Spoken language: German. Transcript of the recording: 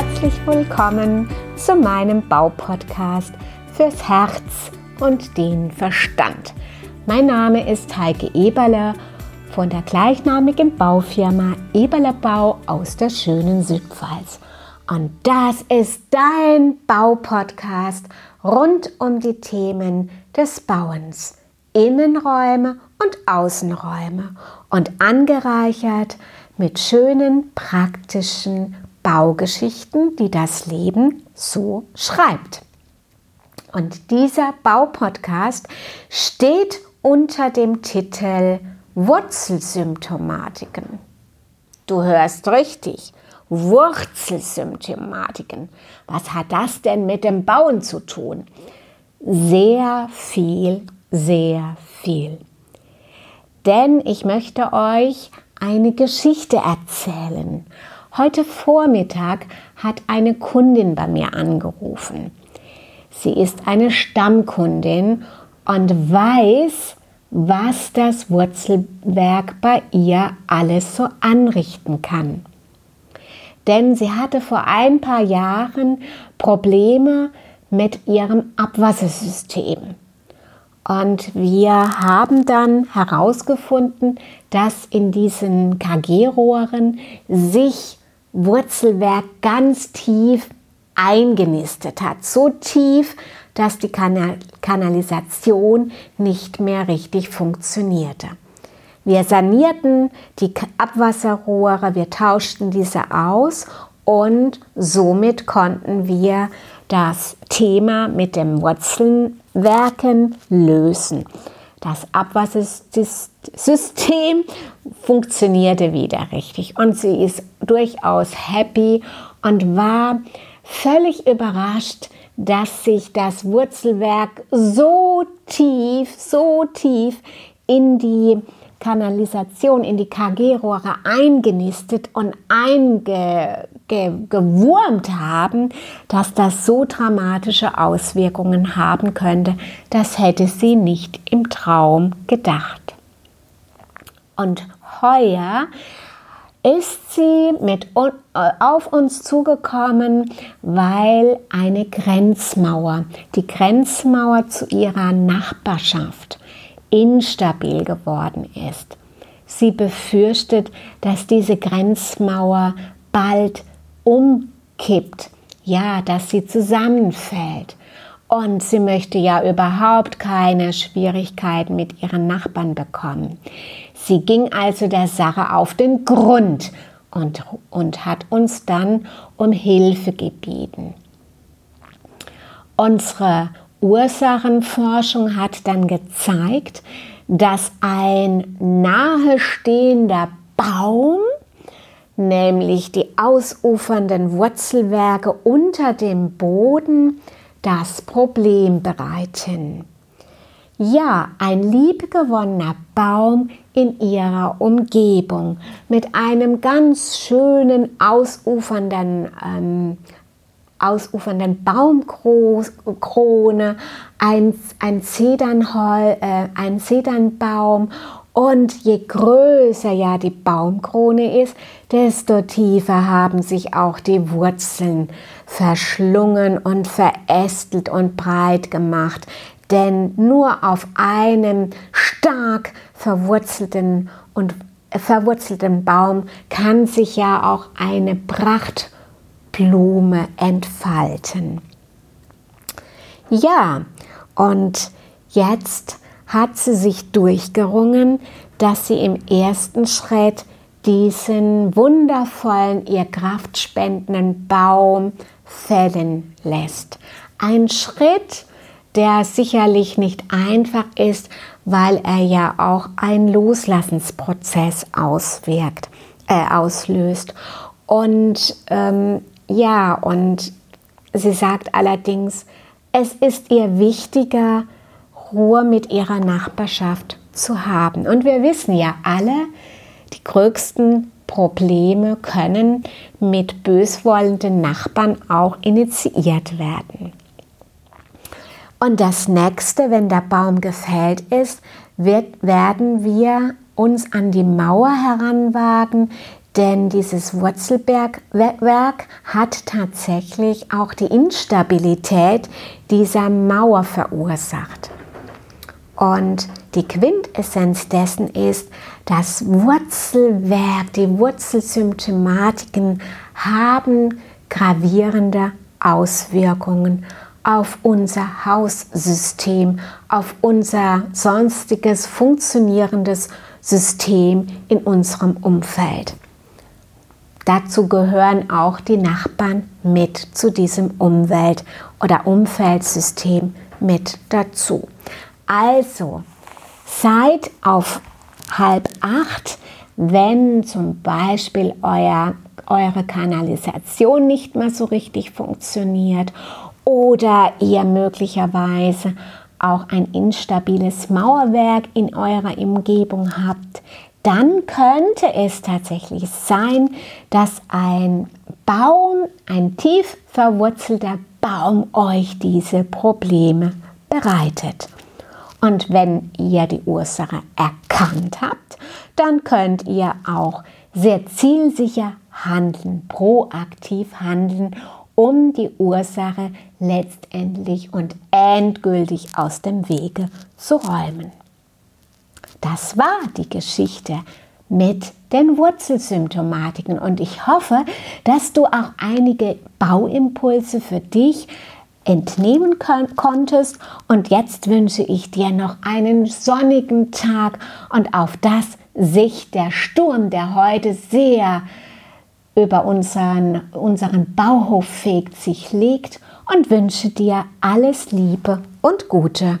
herzlich willkommen zu meinem Baupodcast fürs Herz und den Verstand. Mein Name ist Heike Eberle von der gleichnamigen Baufirma Eberle Bau aus der schönen Südpfalz. Und das ist dein Baupodcast rund um die Themen des Bauens, Innenräume und Außenräume und angereichert mit schönen, praktischen Baugeschichten, die das Leben so schreibt. Und dieser Baupodcast steht unter dem Titel Wurzelsymptomatiken. Du hörst richtig, Wurzelsymptomatiken. Was hat das denn mit dem Bauen zu tun? Sehr viel, sehr viel. Denn ich möchte euch eine Geschichte erzählen. Heute Vormittag hat eine Kundin bei mir angerufen. Sie ist eine Stammkundin und weiß, was das Wurzelwerk bei ihr alles so anrichten kann. Denn sie hatte vor ein paar Jahren Probleme mit ihrem Abwassersystem. Und wir haben dann herausgefunden, dass in diesen KG-Rohren sich Wurzelwerk ganz tief eingenistet hat. So tief, dass die Kanal Kanalisation nicht mehr richtig funktionierte. Wir sanierten die Abwasserrohre, wir tauschten diese aus und somit konnten wir das Thema mit dem Wurzelwerken lösen. Das Abwassersystem funktionierte wieder richtig. Und sie ist durchaus happy und war völlig überrascht, dass sich das Wurzelwerk so tief, so tief in die Kanalisation, in die KG-Rohre eingenistet und eingewurmt haben, dass das so dramatische Auswirkungen haben könnte, das hätte sie nicht im Traum gedacht. Und heuer ist sie mit äh, auf uns zugekommen, weil eine Grenzmauer, die Grenzmauer zu ihrer Nachbarschaft, instabil geworden ist. Sie befürchtet, dass diese Grenzmauer bald umkippt, ja, dass sie zusammenfällt. Und sie möchte ja überhaupt keine Schwierigkeiten mit ihren Nachbarn bekommen. Sie ging also der Sache auf den Grund und, und hat uns dann um Hilfe gebeten. Unsere Ursachenforschung hat dann gezeigt, dass ein nahestehender Baum, nämlich die ausufernden Wurzelwerke unter dem Boden, das Problem bereiten. Ja, ein liebgewonnener Baum in ihrer Umgebung mit einem ganz schönen ausufernden ähm, ausufernden Baumkrone, ein, ein, Zedernhol, äh, ein Zedernbaum und je größer ja die Baumkrone ist, desto tiefer haben sich auch die Wurzeln verschlungen und verästelt und breit gemacht. Denn nur auf einem stark verwurzelten und verwurzelten Baum kann sich ja auch eine Pracht Blume entfalten. Ja, und jetzt hat sie sich durchgerungen, dass sie im ersten Schritt diesen wundervollen, ihr kraftspendenden Baum fällen lässt. Ein Schritt, der sicherlich nicht einfach ist, weil er ja auch einen Loslassensprozess auswirkt, äh, auslöst. Und ähm, ja, und sie sagt allerdings, es ist ihr wichtiger, Ruhe mit ihrer Nachbarschaft zu haben. Und wir wissen ja alle, die größten Probleme können mit böswollenden Nachbarn auch initiiert werden. Und das nächste, wenn der Baum gefällt ist, wird, werden wir uns an die Mauer heranwagen, Denn dieses Wurzelbergwerk hat tatsächlich auch die Instabilität dieser Mauer verursacht. Und die Quintessenz dessen ist, das Wurzelwerk, die Wurzelsymptomatiken haben gravierende Auswirkungen auf unser Haussystem, auf unser sonstiges funktionierendes System in unserem Umfeld. Dazu gehören auch die Nachbarn mit zu diesem Umwelt- oder Umfeldsystem mit dazu. Also seid auf halb acht, wenn zum Beispiel euer, eure Kanalisation nicht mehr so richtig funktioniert oder ihr möglicherweise auch ein instabiles Mauerwerk in eurer Umgebung habt, dann könnte es tatsächlich sein, dass ein Baum, ein tief verwurzelter Baum euch diese Probleme bereitet. Und wenn ihr die Ursache erkannt habt, dann könnt ihr auch sehr zielsicher handeln, proaktiv handeln, um die Ursache letztendlich und endgültig aus dem Wege zu räumen. Das war die Geschichte mit den Wurzelsymptomatiken und ich hoffe, dass du auch einige Bauimpulse für dich entnehmen konntest. Und jetzt wünsche ich dir noch einen sonnigen Tag und auf das sich der Sturm, der heute sehr über unseren, unseren Bauhof fegt, sich legt und wünsche dir alles Liebe und Gute.